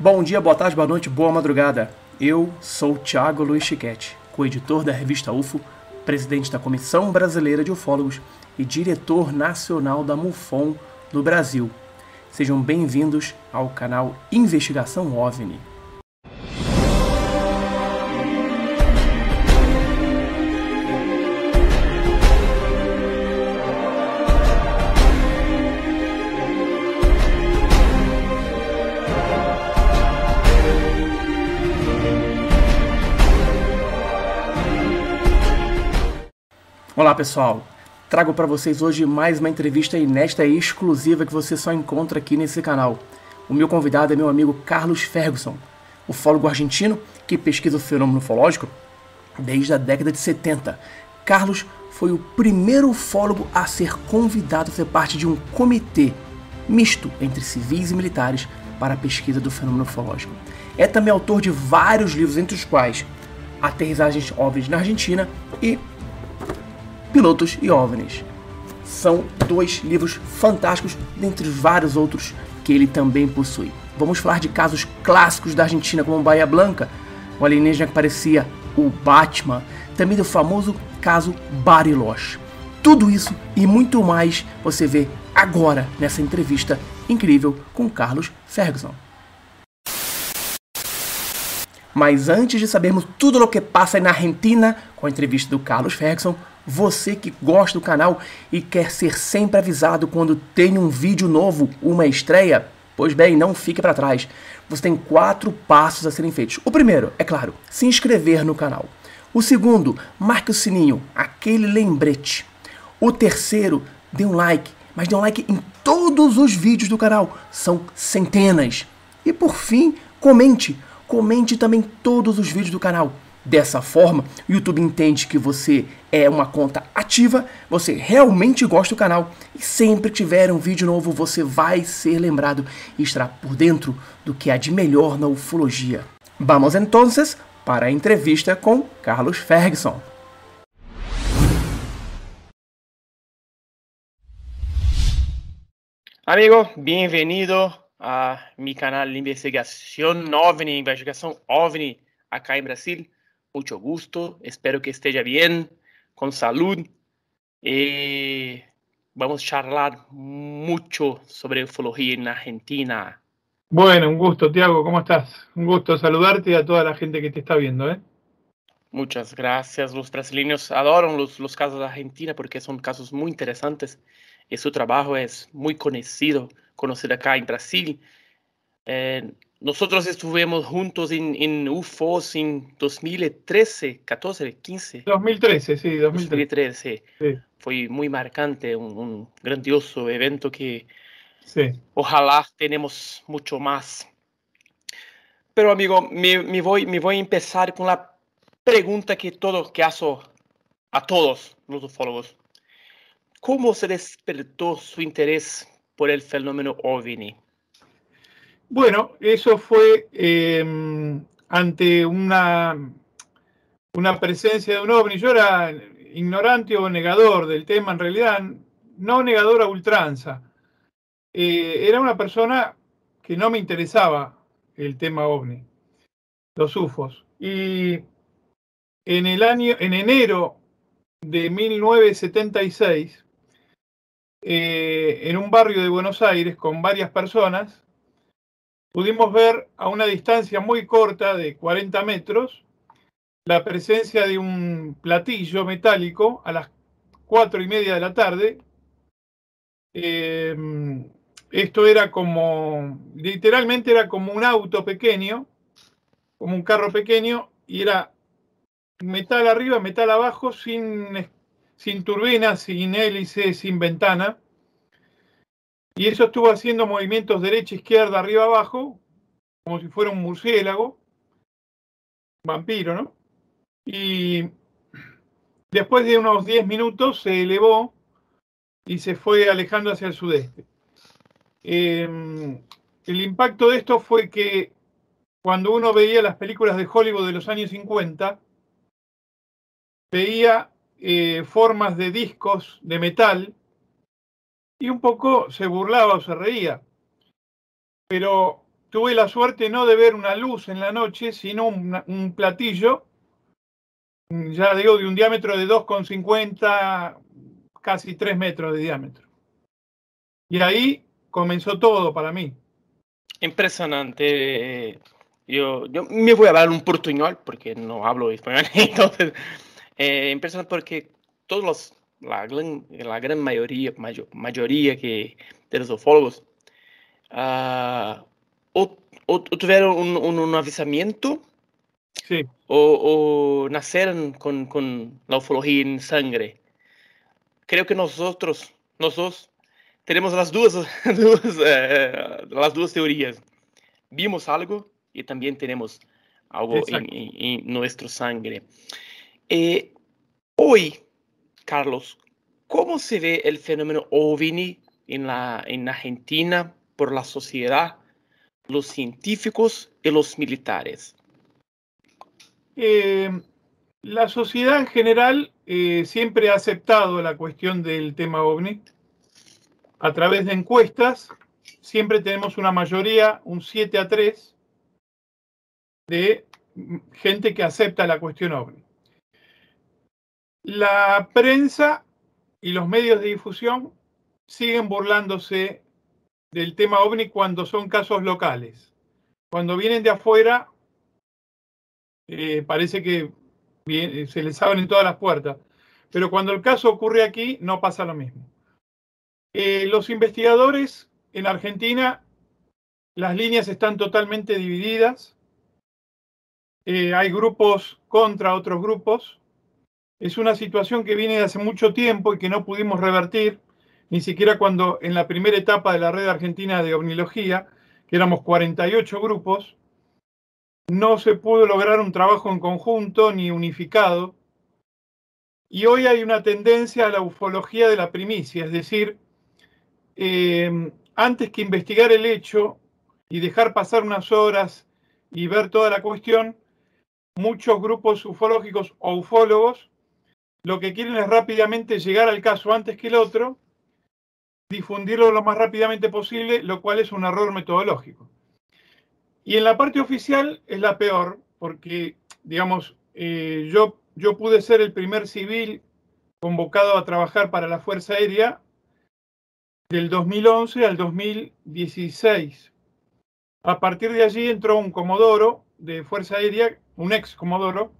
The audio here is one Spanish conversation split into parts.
Bom dia, boa tarde, boa noite, boa madrugada. Eu sou Thiago Luiz Chiquete, co-editor da revista UFO, presidente da Comissão Brasileira de Ufólogos e diretor nacional da MUFON no Brasil. Sejam bem-vindos ao canal Investigação OVNI. Olá pessoal, trago para vocês hoje mais uma entrevista inédita e exclusiva que você só encontra aqui nesse canal. O meu convidado é meu amigo Carlos Ferguson, ufólogo argentino que pesquisa o fenômeno ufológico desde a década de 70. Carlos foi o primeiro ufólogo a ser convidado a ser parte de um comitê misto entre civis e militares para a pesquisa do fenômeno ufológico. É também autor de vários livros, entre os quais Aterrissagens Óbvias na Argentina e Pilotos e OVNIs. São dois livros fantásticos, dentre vários outros que ele também possui. Vamos falar de casos clássicos da Argentina, como Bahia Blanca, o alienígena que parecia o Batman, também do famoso caso Bariloche. Tudo isso e muito mais você vê agora nessa entrevista incrível com Carlos Ferguson. Mas antes de sabermos tudo o que passa na Argentina com a entrevista do Carlos Ferguson, você que gosta do canal e quer ser sempre avisado quando tem um vídeo novo, uma estreia, pois bem, não fique para trás. Você tem quatro passos a serem feitos. O primeiro, é claro, se inscrever no canal. O segundo, marque o sininho, aquele lembrete. O terceiro, dê um like, mas dê um like em todos os vídeos do canal, são centenas. E por fim, comente, comente também todos os vídeos do canal. Dessa forma, o YouTube entende que você é uma conta ativa, você realmente gosta do canal e sempre que tiver um vídeo novo você vai ser lembrado e estará por dentro do que há de melhor na ufologia. Vamos então para a entrevista com Carlos Ferguson. Amigo, bem-vindo a mi canal de investigação OVNI, investigação OVNI acá em Brasil. Mucho gusto, espero que esté ya bien, con salud. Eh, vamos a charlar mucho sobre ufología en Argentina. Bueno, un gusto, Tiago, ¿cómo estás? Un gusto saludarte y a toda la gente que te está viendo. ¿eh? Muchas gracias. Los brasileños adoran los, los casos de Argentina porque son casos muy interesantes y su trabajo es muy conocido, conocido acá en Brasil. Eh, nosotros estuvimos juntos en, en UFOS en 2013, 14, 15. 2013, sí, 2013. Sí. Fue muy marcante, un, grandioso evento que sí. ojalá tenemos mucho más. Pero amigo, me, me, voy, me voy a empezar con la pregunta que todo que hago a todos los ufólogos. ¿Cómo se despertó su interés por el fenómeno OVNI? Bueno, eso fue em, ante una, presencia de un ovni. Yo era ignorante o negador del tema, en realidad, no negador a ultranza. Eh, era una persona que no me interesaba el tema ovni, los UFOs. Y en el año, en enero de 1976, eh, en un barrio de Buenos Aires con varias personas, pudimos ver a una distancia muy corta de 40 metros la presencia de un platillo metálico a las cuatro y media de la tarde. Em, esto era como, literalmente era como un auto pequeño, como un carro pequeño, y era metal arriba, metal abajo, sin, sin turbina, sin hélice, sin ventana. Y eso estuvo haciendo movimientos derecha, izquierda, arriba, abajo, como si fuera un murciélago, vampiro, ¿no? Y después de unos 10 minutos se elevó y se fue alejando hacia el sudeste. Em, el impacto de esto fue que cuando uno veía las películas de Hollywood de los años 50, veía eh, formas de discos de metal y un poco se burlaba o se reía. Pero tuve la suerte no de ver una luz en la noche, sino un, platillo, ya digo, de un diámetro de 2,50, casi 3 metros de diámetro. Y ahí comenzó todo para mí. Impresionante. Yo, yo me voy a hablar un portuñol porque no hablo español. Entonces, eh, impresionante porque todos los, la, gran, la gran mayoría, mayoría que, de los ufólogos uh, o, o, tuvieron un, un, un avisamiento sí. o, o, nacieron con, con la ufología en sangre. Creo que nosotros, nosotros tenemos las dos, eh, las dos teorías. Vimos algo y también tenemos algo en, en, nuestra sangre. Eh, hoy, Carlos, ¿cómo se ve el fenómeno OVNI en, la, en Argentina por la sociedad, los científicos y los militares? Eh, la sociedad en general siempre ha aceptado la cuestión del tema OVNI a través de encuestas, siempre tenemos una mayoría, un 7 a 3, de gente que acepta la cuestión OVNI. La prensa y los medios de difusión siguen burlándose del tema OVNI cuando son casos locales. Cuando vienen de afuera, eh, parece que se les abren todas las puertas. Pero cuando el caso ocurre aquí, no pasa lo mismo. Eh, los investigadores en Argentina, las líneas están totalmente divididas. Eh, hay grupos contra otros grupos. Es una situación que viene de hace mucho tiempo y que no pudimos revertir, ni siquiera cuando en la primera etapa de la red argentina de ovnilogía, que éramos 48 grupos, no se pudo lograr un trabajo en conjunto ni unificado. Y hoy hay una tendencia a la ufología de la primicia, es decir, eh, antes que investigar el hecho y dejar pasar unas horas y ver toda la cuestión, muchos grupos ufológicos o ufólogos lo que quieren es rápidamente llegar al caso antes que el otro, difundirlo lo más rápidamente posible, lo cual es un error metodológico. Y en la parte oficial es la peor, porque, digamos, eh, yo, yo pude ser el primer civil convocado a trabajar para la Fuerza Aérea del 2011 al 2016. A partir de allí entró un comodoro de Fuerza Aérea, un ex comodoro,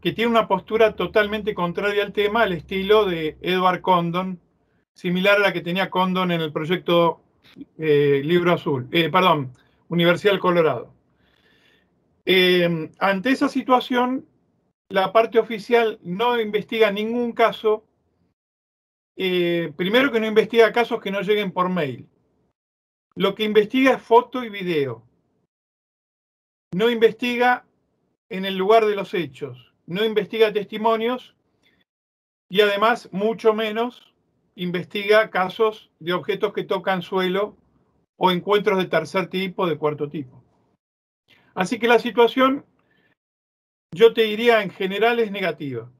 que tiene una postura totalmente contraria al tema, al estilo de Edward Condon, similar a la que tenía Condon en el proyecto eh, Libro Azul, eh, perdón, Universidad del Colorado. Eh, ante esa situación, la parte oficial no investiga ningún caso primero que no investiga casos que no lleguen por mail. Lo que investiga es foto y video. No investiga en el lugar de los hechos. No investiga testimonios y además, mucho menos, investiga casos de objetos que tocan suelo o encuentros de tercer tipo, de cuarto tipo. Así que la situación, yo te diría, en general es negativa.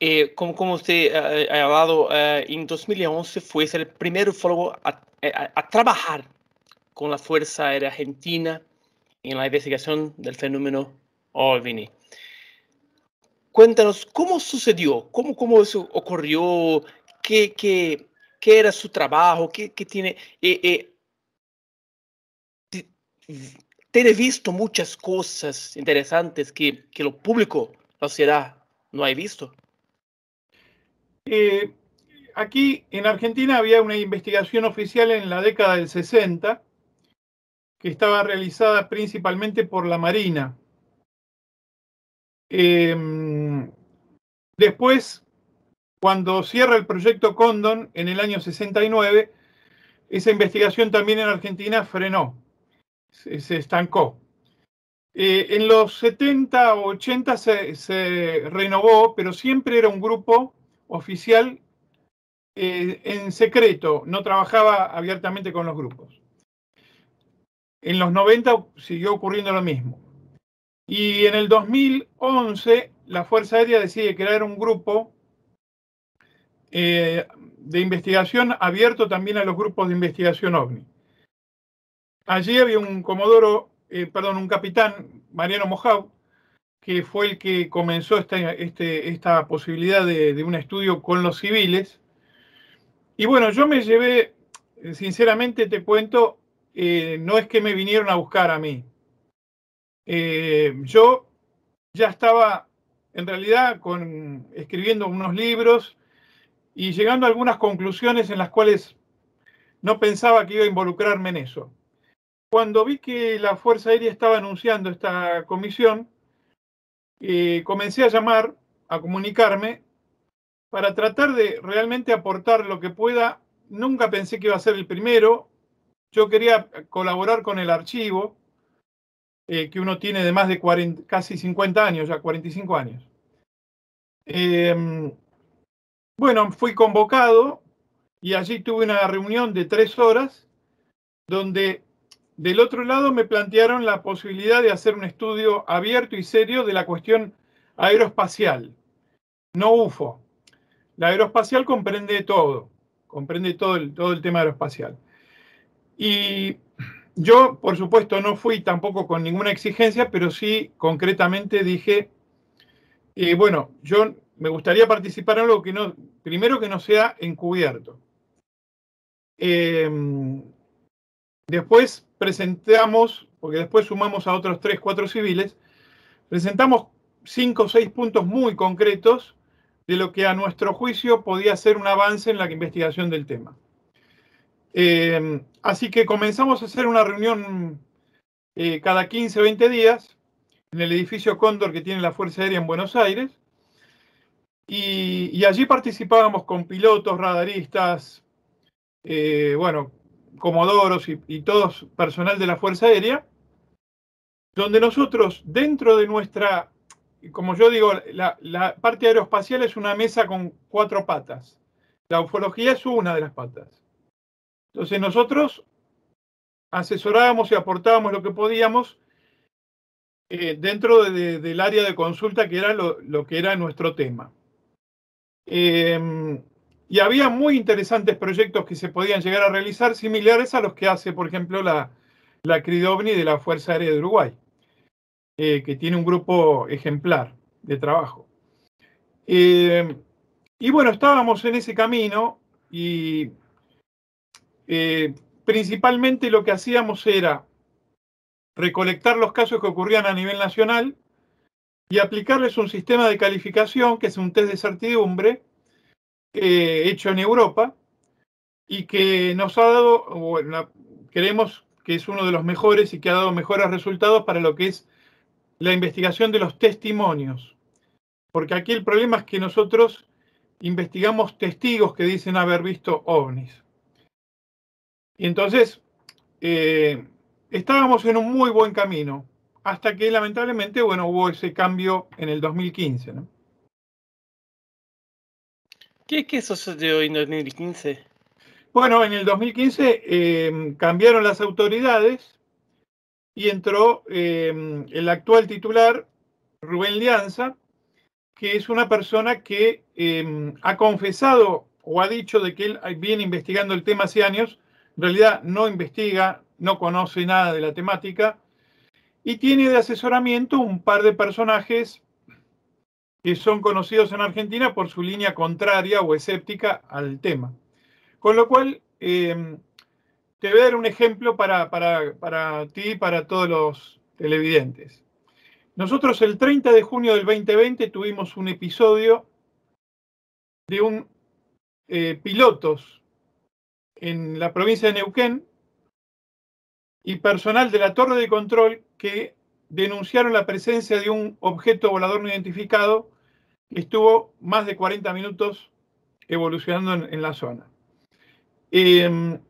Eh, como, como usted ha, hablado, eh, en 2011 fue el primer ufólogo a, a, trabajar con la Fuerza Aérea Argentina en la investigación del fenómeno OVNI. Cuéntanos cómo sucedió, cómo, cómo ocurrió, qué, qué, qué era su trabajo, qué, qué tiene... Eh, eh, tiene visto muchas cosas interesantes que, que lo público, la sociedad, no ha visto. Eh, aquí en Argentina había una investigación oficial en la década del 60 que estaba realizada principalmente por la Marina. Em, después, cuando cierra el proyecto Condon en el año 69, esa investigación también en Argentina frenó, se, estancó. Eh, en los 70 o 80 se, se renovó, pero siempre era un grupo oficial eh, en secreto, no trabajaba abiertamente con los grupos. En los 90 siguió ocurriendo lo mismo. Y en el 2011 la Fuerza Aérea decide crear un grupo eh, de investigación abierto también a los grupos de investigación OVNI. allí había un comodoro, eh, perdón, un capitán, Mariano Mojau, que fue el que comenzó esta, este, esta posibilidad de, un estudio con los civiles. Y bueno, yo me llevé, sinceramente te cuento, eh, no es que me vinieron a buscar a mí. Eh, yo ya estaba en realidad con, escribiendo unos libros y llegando a algunas conclusiones en las cuales no pensaba que iba a involucrarme en eso. Cuando vi que la Fuerza Aérea estaba anunciando esta comisión, eh, comencé a llamar, a comunicarme, para tratar de realmente aportar lo que pueda. Nunca pensé que iba a ser el primero. Yo quería colaborar con el archivo, eh, que uno tiene de más de casi 50 años, ya 45 años. Em, bueno, fui convocado y allí tuve una reunión de tres horas donde del otro lado me plantearon la posibilidad de hacer un estudio abierto y serio de la cuestión aeroespacial, no UFO. La aeroespacial comprende todo, comprende todo todo el tema aeroespacial. Y yo, por supuesto, no fui tampoco con ninguna exigencia, pero sí concretamente dije, eh, bueno, yo me gustaría participar en algo que no, primero que no sea encubierto. Eh, Después presentamos, porque después sumamos a otros tres, cuatro civiles, presentamos cinco o seis puntos muy concretos de lo que a nuestro juicio podía ser un avance en la investigación del tema. Eh, así que comenzamos a hacer una reunión eh, cada 15 o 20 días en el edificio Cóndor que tiene la Fuerza Aérea en Buenos Aires. Y, allí participábamos con pilotos, radaristas, eh, bueno, comodoros y, y todos personal de la Fuerza Aérea, donde nosotros dentro de nuestra, como yo digo, la, la, parte aeroespacial es una mesa con cuatro patas. La ufología es una de las patas. Entonces nosotros asesorábamos y aportábamos lo que podíamos eh, dentro de, del área de consulta que era lo, que era nuestro tema. Eh, y había muy interesantes proyectos que se podían llegar a realizar, similares a los que hace, por ejemplo, la, la CRIDOVNI de la Fuerza Aérea de Uruguay, eh, que tiene un grupo ejemplar de trabajo. Eh, y bueno, estábamos en ese camino y eh, principalmente lo que hacíamos era recolectar los casos que ocurrían a nivel nacional y aplicarles un sistema de calificación, que es un test de certidumbre, eh, hecho en Europa y que nos ha dado, bueno, creemos que es uno de los mejores y que ha dado mejores resultados para lo que es la investigación de los testimonios. Porque aquí el problema es que nosotros investigamos testigos que dicen haber visto ovnis. Y entonces eh, estábamos en un muy buen camino, hasta que lamentablemente, bueno, hubo ese cambio en el 2015, ¿no? ¿Qué, qué sucedió en 2015? Bueno, en el 2015 eh, cambiaron las autoridades y entró eh, el actual titular, Rubén Lianza, que es una persona que eh, ha confesado o ha dicho de que él viene investigando el tema hace años, en realidad no investiga, no conoce nada de la temática y tiene de asesoramiento un par de personajes que son conocidos en Argentina por su línea contraria o escéptica al tema. Con lo cual, em, te voy a dar un ejemplo para, para, ti y para todos los televidentes. Nosotros el 30 de junio del 2020 tuvimos un episodio de un eh, pilotos en la provincia de Neuquén y personal de la torre de control que denunciaron la presencia de un objeto volador no identificado que estuvo más de 40 minutos evolucionando en, la zona. Em,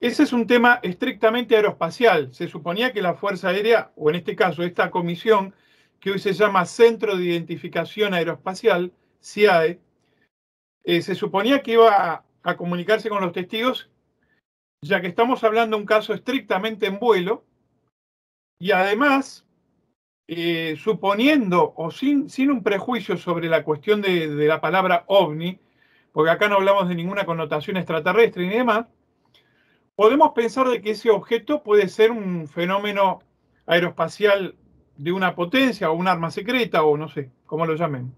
ese es un tema estrictamente aeroespacial. Se suponía que la Fuerza Aérea, o en este caso esta comisión, que hoy se llama Centro de Identificación Aeroespacial, CIAE, eh, se suponía que iba a comunicarse con los testigos, ya que estamos hablando de un caso estrictamente en vuelo, y además, eh, suponiendo o sin, sin, un prejuicio sobre la cuestión de, de, la palabra ovni, porque acá no hablamos de ninguna connotación extraterrestre ni demás, podemos pensar de que ese objeto puede ser un fenómeno aeroespacial de una potencia o un arma secreta o no sé, cómo lo llamen.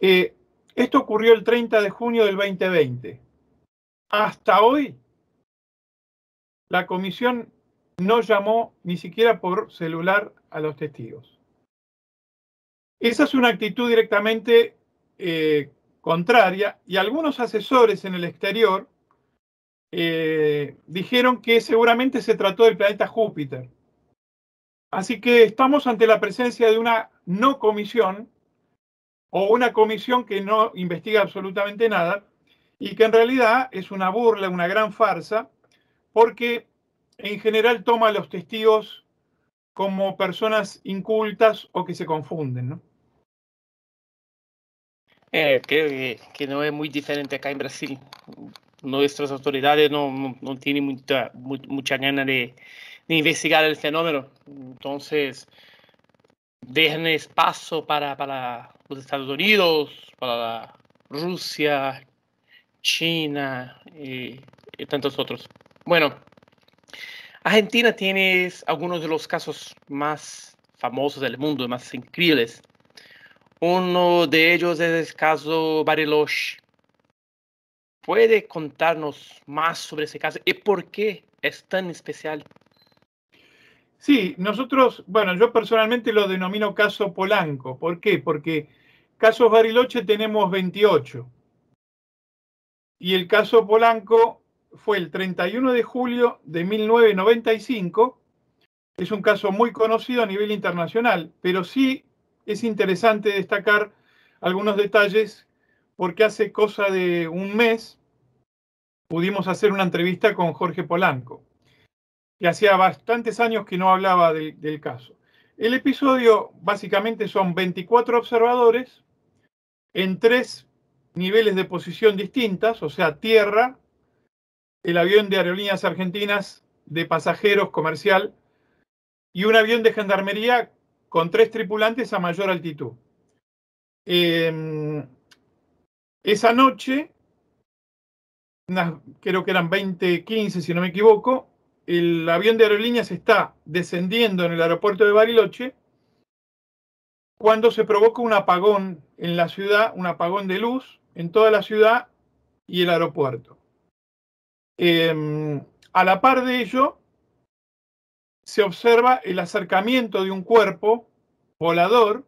Eh, esto ocurrió el 30 de junio del 2020. Hasta hoy, la comisión no llamó ni siquiera por celular a los testigos. Esa es una actitud directamente eh, contraria y algunos asesores en el exterior eh, dijeron que seguramente se trató del planeta Júpiter. Así que estamos ante la presencia de una no comisión o una comisión que no investiga absolutamente nada y que en realidad es una burla, una gran farsa, porque en general toma a los testigos como personas incultas o que se confunden, ¿no? Eh, creo que, que, no es muy diferente acá en Brasil. Nuestras autoridades no, no, no tienen mucha, mucha gana de, de, investigar el fenómeno. Entonces, dejan espacio para, para los Estados Unidos, para Rusia, China y, y tantos otros. Bueno, Argentina tiene algunos de los casos más famosos del mundo, más increíbles. Uno de ellos es el caso Bariloche. ¿Puede contarnos más sobre ese caso y por qué es tan especial? Sí, nosotros, bueno, yo personalmente lo denomino caso Polanco. ¿Por qué? Porque casos Bariloche tenemos 28. Y el caso Polanco fue el 31 de julio de 1995. Es un caso muy conocido a nivel internacional, pero sí es interesante destacar algunos detalles porque hace cosa de un mes pudimos hacer una entrevista con Jorge Polanco, que hacía bastantes años que no hablaba de, del caso. El episodio básicamente son 24 observadores en tres niveles de posición distintas, o sea, tierra, el avión de aerolíneas argentinas de pasajeros comercial y un avión de gendarmería con tres tripulantes a mayor altitud. Eh, esa noche, creo que eran 20, 15 si no me equivoco, el avión de aerolíneas está descendiendo en el aeropuerto de Bariloche cuando se provoca un apagón en la ciudad, un apagón de luz en toda la ciudad y el aeropuerto. Eh, a la par de ello, se observa el acercamiento de un cuerpo volador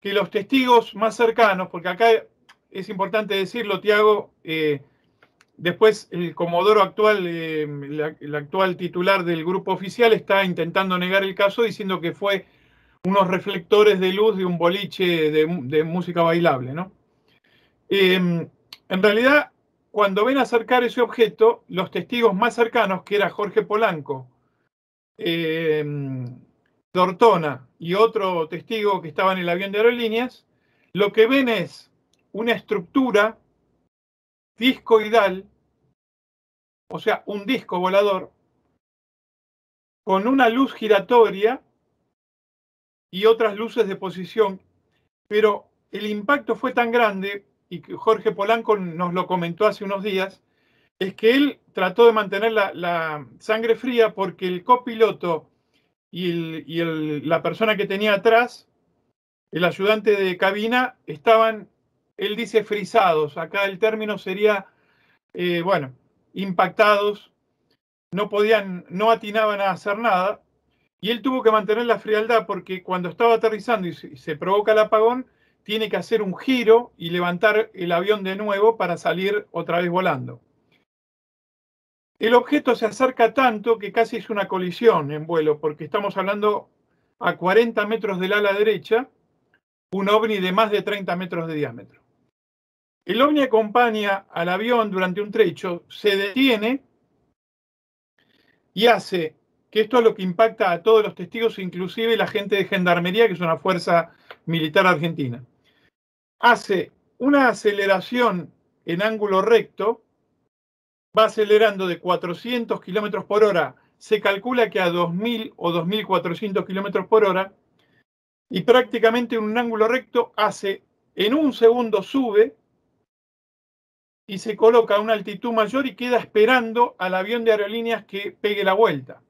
que los testigos más cercanos, porque acá es importante decirlo, Tiago, eh, después el comodoro actual, eh, el actual titular del grupo oficial está intentando negar el caso diciendo que fue unos reflectores de luz de un boliche de, música bailable, ¿no? Eh, en realidad, cuando ven acercar ese objeto, los testigos más cercanos, que era Jorge Polanco, eh, Dortona y otro testigo que estaba en el avión de aerolíneas, lo que ven es una estructura discoidal, o sea, un disco volador, con una luz giratoria y otras luces de posición, pero el impacto fue tan grande y que Jorge Polanco nos lo comentó hace unos días, es que él trató de mantener la, sangre fría porque el copiloto y, la persona que tenía atrás, el ayudante de cabina, estaban, él dice, frisados. Acá el término sería, eh, bueno, impactados, no podían, no atinaban a hacer nada. Y él tuvo que mantener la frialdad porque cuando estaba aterrizando y se, provoca el apagón, tiene que hacer un giro y levantar el avión de nuevo para salir otra vez volando. El objeto se acerca tanto que casi es una colisión en vuelo, porque estamos hablando a 40 metros del ala derecha, un ovni de más de 30 metros de diámetro. El ovni acompaña al avión durante un trecho, se detiene y hace, que esto es lo que impacta a todos los testigos, inclusive la gente de Gendarmería, que es una fuerza militar argentina. Hace una aceleración en ángulo recto, va acelerando de 400 kilómetros por hora, se calcula que a 2000 o 2400 kilómetros por hora, y prácticamente en un ángulo recto hace, en un segundo sube, y se coloca a una altitud mayor y queda esperando al avión de aerolíneas que pegue la vuelta.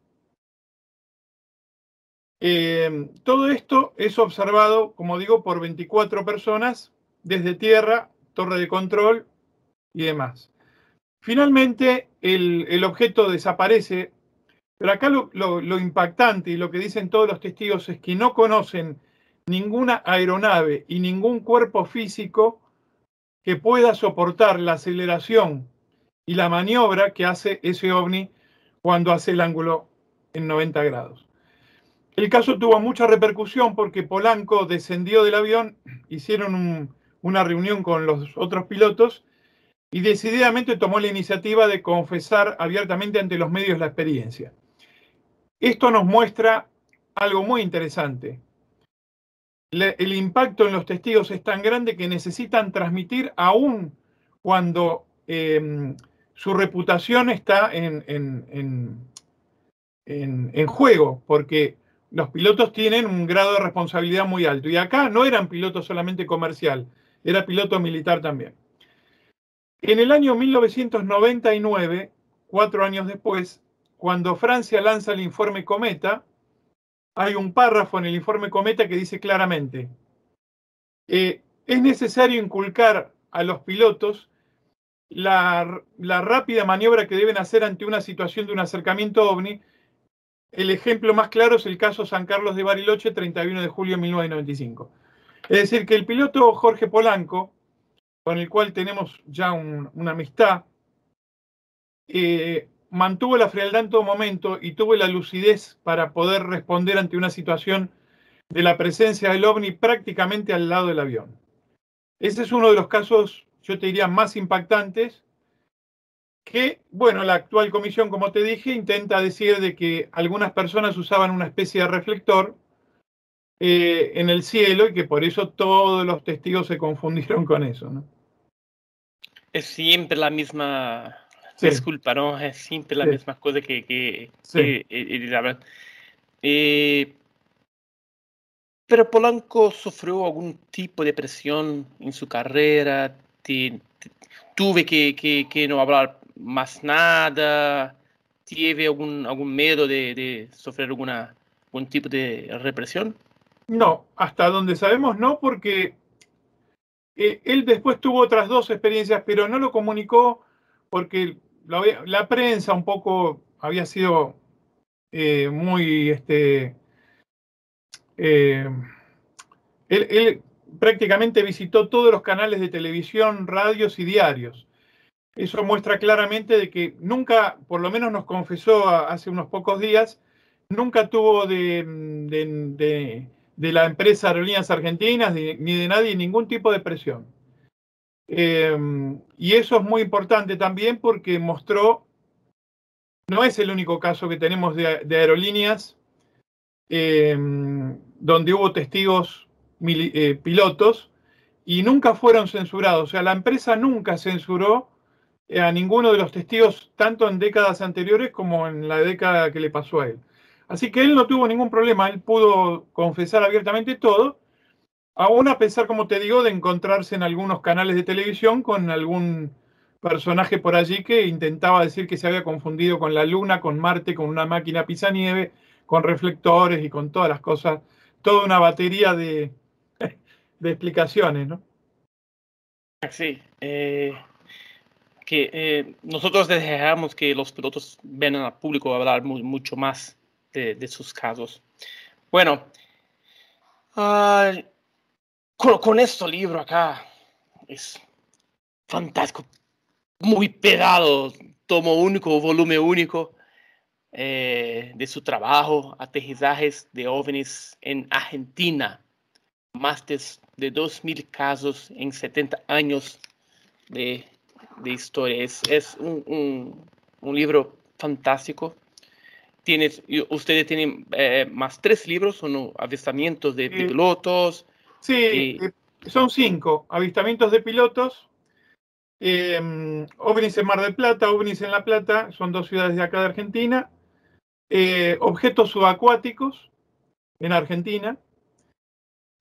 Eh, todo esto es observado, como digo, por 24 personas desde tierra, torre de control y demás. Finalmente, el, objeto desaparece, pero acá lo impactante y lo que dicen todos los testigos es que no conocen ninguna aeronave y ningún cuerpo físico que pueda soportar la aceleración y la maniobra que hace ese ovni cuando hace el ángulo en 90 grados. El caso tuvo mucha repercusión porque Polanco descendió del avión, hicieron una reunión con los otros pilotos y decididamente tomó la iniciativa de confesar abiertamente ante los medios la experiencia. Esto nos muestra algo muy interesante el impacto en los testigos es tan grande que necesitan transmitir aún cuando em, su reputación está en, en, juego, porque los pilotos tienen un grado de responsabilidad muy alto. Y acá no eran pilotos solamente comercial, era piloto militar también. En el año 1999, cuatro años después, cuando Francia lanza el informe Cometa, hay un párrafo en el informe Cometa que dice claramente, eh, es necesario inculcar a los pilotos la, rápida maniobra que deben hacer ante una situación de un acercamiento ovni. El ejemplo más claro es el caso San Carlos de Bariloche, 31 de julio de 1995. Es decir, que el piloto Jorge Polanco, con el cual tenemos ya una amistad, eh, mantuvo la frialdad en todo momento y tuvo la lucidez para poder responder ante una situación de la presencia del ovni prácticamente al lado del avión. Ese es uno de los casos, yo te diría, más impactantes que, bueno, la actual comisión, como te dije, intenta decir de que algunas personas usaban una especie de reflector eh, en el cielo y que por eso todos los testigos se confundieron con eso. Es siempre la misma Disculpa, no, es siempre la misma cosa que, que, eh, eh, pero Polanco sufrió algún tipo de presión en su carrera, tuve que, que, no hablar más nada, tiene algún, algún miedo de, de sufrir alguna, algún tipo de represión. No, hasta donde sabemos no, porque eh, él después tuvo otras dos experiencias, pero no lo comunicó porque la, prensa un poco había sido eh, muy, este, eh, él, prácticamente visitó todos los canales de televisión, radios y diarios. Eso muestra claramente de que nunca, por lo menos nos confesó hace unos pocos días, nunca tuvo de, de, la empresa Aerolíneas Argentinas ni de nadie ningún tipo de presión. Em, y eso es muy importante también porque mostró, no es el único caso que tenemos de, aerolíneas em, donde hubo testigos eh, pilotos y nunca fueron censurados. O sea, la empresa nunca censuró a ninguno de los testigos, tanto en décadas anteriores como en la década que le pasó a él. Así que él no tuvo ningún problema, él pudo confesar abiertamente todo Aún a pesar, como te digo, de encontrarse en algunos canales de televisión con algún personaje por allí que intentaba decir que se había confundido con la Luna, con Marte, con una máquina nieve, con reflectores y con todas las cosas, toda una batería de, de explicaciones, ¿no? Sí, eh, que eh, nosotros dejamos que los pilotos vengan al público a hablar mucho más de, sus casos. Bueno, uh, con, con este libro acá es fantástico, muy pegado, tomo único, volumen único eh, de su trabajo, aterrizajes de ovnis en Argentina, más de, de 2.000 casos en 70 años de, de historia. Es, es un, un, un, libro fantástico. Tienes, ustedes tienen eh, más tres libros, son avistamientos de pilotos, Sí, eh, son cinco avistamientos de pilotos. Eh, ovnis en Mar del Plata, ovnis en La Plata, son dos ciudades de acá de Argentina. Eh, objetos subacuáticos en Argentina.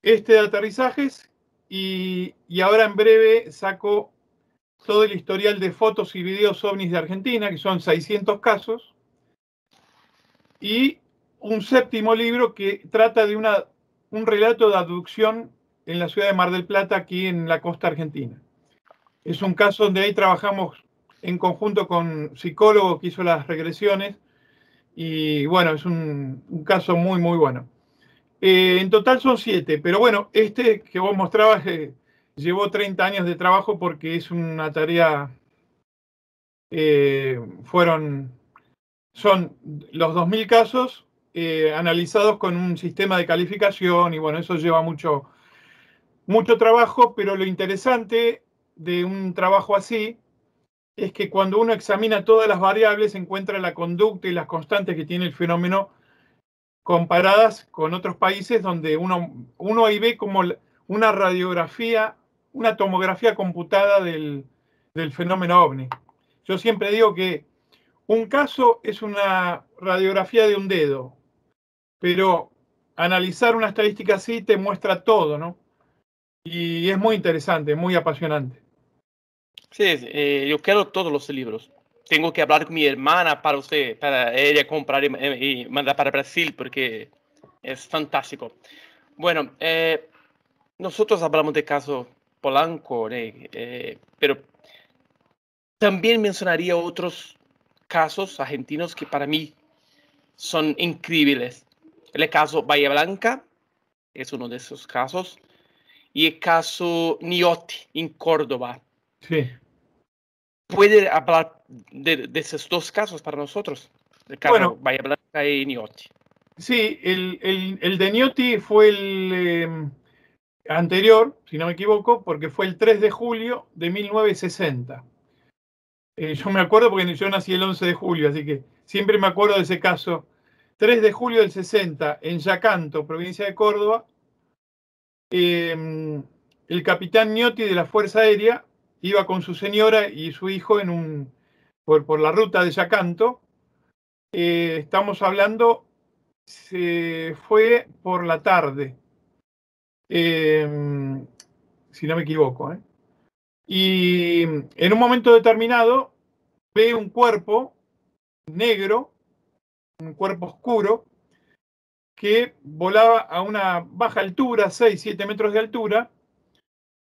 Este de aterrizajes y, ahora en breve saco todo el historial de fotos y videos ovnis de Argentina, que son 600 casos, y un séptimo libro que trata de una, un relato de abducción en la ciudad de Mar del Plata, aquí en la costa argentina. Es un caso donde ahí trabajamos en conjunto con psicólogo que hizo las regresiones y bueno, es un, caso muy, muy bueno. Eh, en total son siete, pero bueno, este que vos mostrabas eh, llevó 30 años de trabajo porque es una tarea, eh, fueron, son los 2.000 casos analizados con un sistema de calificación y bueno, eso lleva mucho, mucho trabajo, pero lo interesante de un trabajo así es que cuando uno examina todas las variables encuentra la conducta y las constantes que tiene el fenómeno comparadas con otros países donde uno, uno ahí ve como una radiografía, una tomografía computada del, del fenómeno ovni. Yo siempre digo que un caso es una radiografía de un dedo, pero analizar una estadística así te muestra todo, ¿no? Y es muy interesante, muy apasionante. Sí, eh, yo quiero todos los libros. Tengo que hablar con mi hermana para usted, para ella comprar y, mandar para Brasil, porque es fantástico. Bueno, eh, nosotros hablamos de caso Polanco, eh, pero también mencionaría otros casos argentinos que para mí son increíbles. El caso Bahía Blanca es uno de esos casos y el caso Niotti en Córdoba. Sí puede hablar de, esos dos casos para nosotros, el caso bueno, Bahía Blanca y Niotti. Sí, el, el, de Niotti fue el em, anterior, si no me equivoco, porque fue el 3 de julio de 1960. Eh, yo me acuerdo porque yo nací el 11 de julio, así que siempre me acuerdo de ese caso. 3 de julio del 60, en Yacanto, provincia de Córdoba, em, el capitán Niotti de la Fuerza Aérea iba con su señora y su hijo en un, por, la ruta de Yacanto. Eh, estamos hablando, se fue por la tarde, em, si no me equivoco. ¿eh? Y en un momento determinado ve un cuerpo negro, un cuerpo oscuro, que volaba a una baja altura, 6, 7 metros de altura,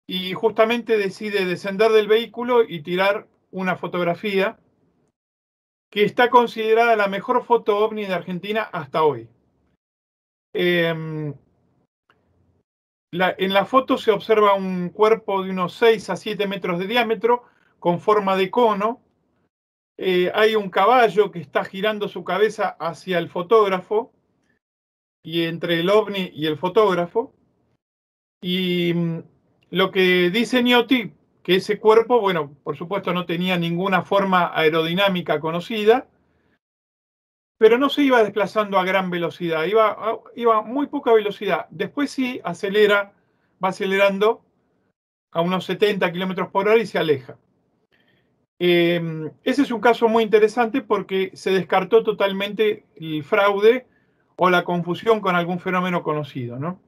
y justamente decide descender del vehículo y tirar una fotografía que está considerada la mejor foto ovni de Argentina hasta hoy. Em, en la foto se observa un cuerpo de unos 6 a 7 metros de diámetro con forma de cono. Eh, hay un caballo que está girando su cabeza hacia el fotógrafo y entre el ovni y el fotógrafo. Y lo que dice Niotti, que ese cuerpo, bueno, por supuesto no tenía ninguna forma aerodinámica conocida, pero no se iba desplazando a gran velocidad, iba a, iba muy poca velocidad. Después sí acelera, va acelerando a unos 70 kilómetros por hora y se aleja. Em, ese es un caso muy interesante porque se descartó totalmente el fraude o la confusión con algún fenómeno conocido, ¿no?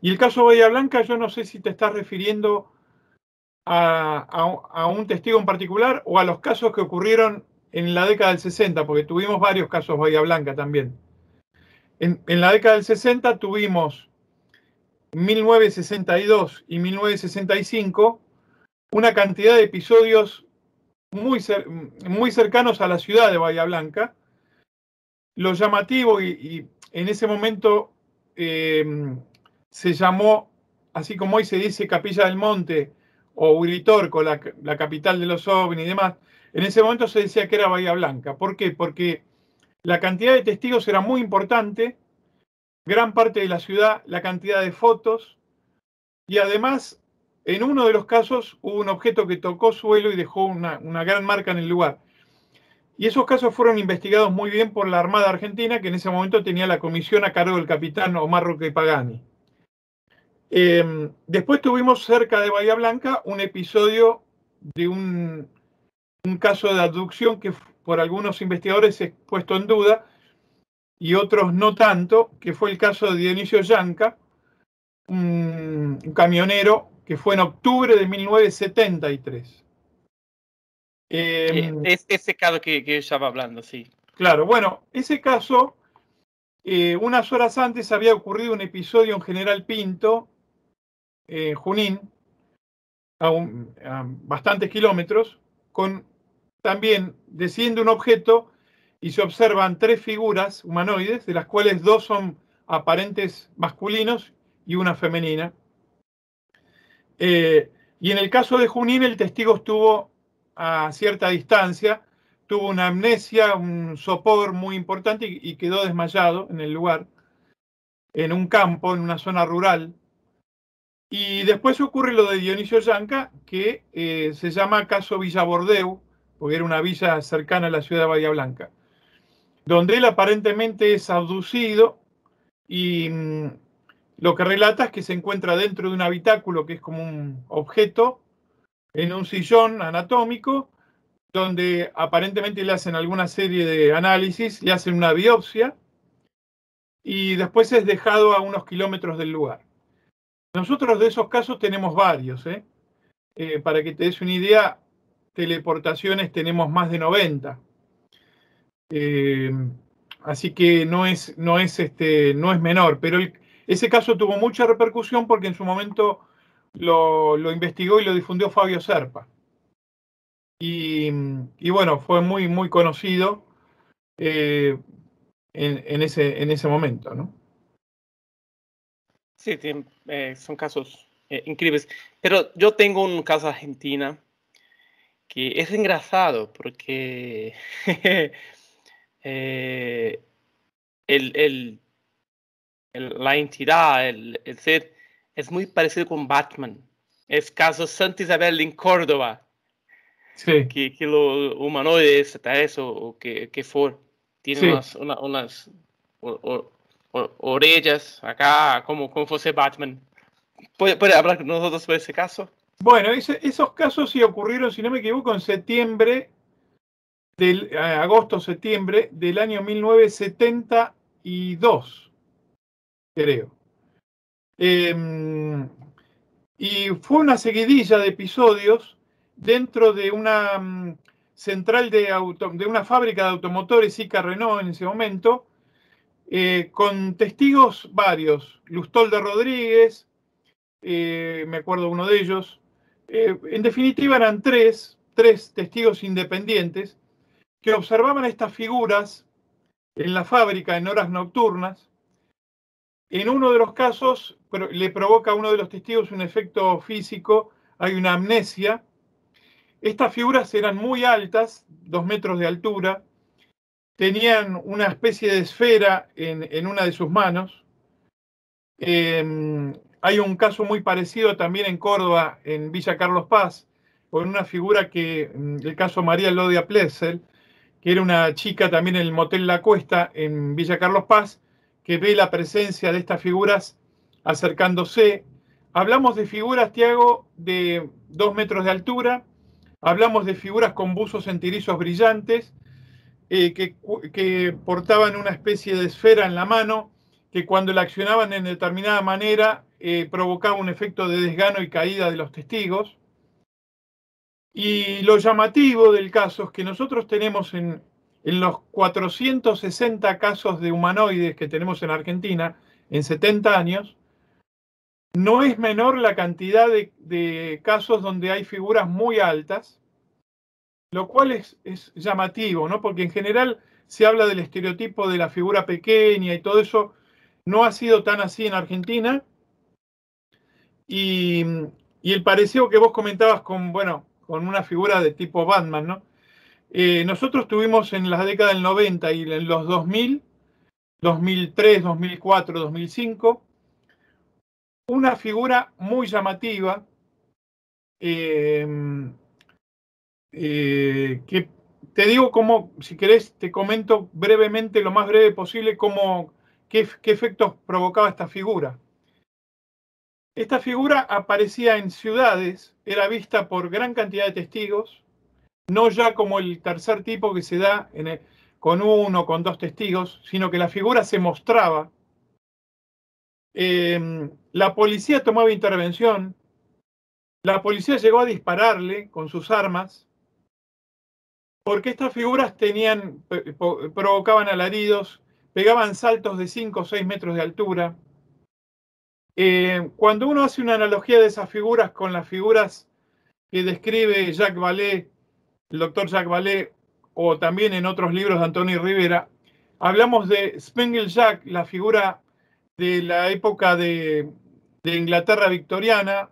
Y el caso Bahía Blanca, yo no sé si te estás refiriendo a, un testigo en particular o a los casos que ocurrieron en la década del 60, porque tuvimos varios casos Bahía Blanca también. En, la década del 60 tuvimos 1962 y 1965 una cantidad de episodios muy, muy cercanos a la ciudad de Bahía Blanca. Lo llamativo y, en ese momento eh, se llamó, así como hoy se dice Capilla del Monte o Uritorco, la, capital de los ovnis y demás, en ese momento se decía que era Bahía Blanca. ¿Por qué? Porque la cantidad de testigos era muy importante, gran parte de la ciudad, la cantidad de fotos, y además, en uno de los casos hubo un objeto que tocó suelo y dejó una, gran marca en el lugar. Y esos casos fueron investigados muy bien por la Armada Argentina, que en ese momento tenía la comisión a cargo del capitán Omar Roque Pagani. Em, después tuvimos cerca de Bahía Blanca un episodio de un, caso de abducción que por algunos investigadores es puesto en duda y otros no tanto, que fue el caso de Dionisio Yanca, un, camionero que fue en octubre de 1973. Eh, es ese caso que, que, yo estaba hablando, sí. Claro, bueno, ese caso, eh, unas horas antes había ocurrido un episodio en General Pinto, en Junín, a, a bastantes kilómetros, con también desciende un objeto y se observan tres figuras humanoides, de las cuales dos son aparentes masculinos y una femenina. Eh, y en el caso de Junín, el testigo estuvo a cierta distancia, tuvo una amnesia, un sopor muy importante y, quedó desmayado en el lugar, en un campo, en una zona rural. Y después ocurre lo de Dionisio Yanca, que eh, se llama caso Villa Bordeu, porque era una villa cercana a la ciudad de Bahía Blanca donde él aparentemente es abducido y mm, lo que relata es que se encuentra dentro de un habitáculo que es como un objeto en un sillón anatómico donde aparentemente le hacen alguna serie de análisis, le hacen una biopsia y después es dejado a unos kilómetros del lugar. Nosotros de esos casos tenemos varios. ¿eh? Eh, para que te des una idea, teleportaciones tenemos más de 90. Eh, así que no es, no es, este, no es menor, pero ese caso tuvo mucha repercusión porque en su momento lo, investigó y lo difundió Fabio Serpa. Y, bueno, fue muy, muy conocido eh, en, ese, en ese momento, ¿no? Sí, eh, son casos increíbles. Pero yo tengo un caso argentina que es engrasado porque Eh, el, la entidad, el, ser, es muy parecido con Batman. Es caso Santa Isabel en Córdoba. Sí. Que, que lo humanoides, eso, o que, que for, tiene unas, unas orejas acá, como, como fuese Batman. ¿Puede, ¿Puede, hablar con nosotros sobre ese caso? Bueno, esos casos sí ocurrieron, si no me equivoco, en septiembre del eh, agosto-septiembre del año 1972, creo. Em, y fue una seguidilla de episodios dentro de una mm, central de, auto, de una fábrica de automotores Ica Renault en ese momento, eh, con testigos varios, Lustolda Rodríguez, eh, me acuerdo uno de ellos, en definitiva eran tres, tres testigos independientes, que observaban estas figuras en la fábrica en horas nocturnas. En uno de los casos le provoca a uno de los testigos un efecto físico, hay una amnesia. Estas figuras eran muy altas, dos metros de altura, tenían una especie de esfera en, una de sus manos. Em, hay un caso muy parecido también en Córdoba, en Villa Carlos Paz, con una figura que, mm, el caso María Lodia Plessel, que era una chica también en el Motel La Cuesta en Villa Carlos Paz, que ve la presencia de estas figuras acercándose. Hablamos de figuras, Tiago, de dos metros de altura, hablamos de figuras con buzos entirizos brillantes, eh, que, portaban una especie de esfera en la mano, que cuando la accionaban en determinada manera eh, provocaba un efecto de desgano y caída de los testigos. Y lo llamativo del caso es que nosotros tenemos en, los 460 casos de humanoides que tenemos en Argentina en 70 años, no es menor la cantidad de, casos donde hay figuras muy altas, lo cual es, llamativo, ¿no? Porque en general se habla del estereotipo de la figura pequeña y todo eso, no ha sido tan así en Argentina. Y, y el parecido que vos comentabas con, bueno, con una figura de tipo Batman, ¿no? Eh, nosotros tuvimos en la década del 90 y en los 2000, 2003, 2004, 2005, una figura muy llamativa eh, eh, que te digo cómo, si querés, te comento brevemente, lo más breve posible, cómo, qué, qué efectos provocaba esta figura. Esta figura aparecía en ciudades, era vista por gran cantidad de testigos, no ya como el tercer tipo que se da con uno con dos testigos, sino que la figura se mostraba. Em, la policía tomaba intervención La policía llegó a dispararle con sus armas porque estas figuras tenían, provocaban alaridos, pegaban saltos de 5 o 6 metros de altura. Eh, cuando uno hace una analogía de esas figuras con las figuras que describe Jacques Vallée, el doctor Jacques Vallée, o también en otros libros de Antonio Rivera, hablamos de Spengel Jack, la figura de la época de, de Inglaterra victoriana,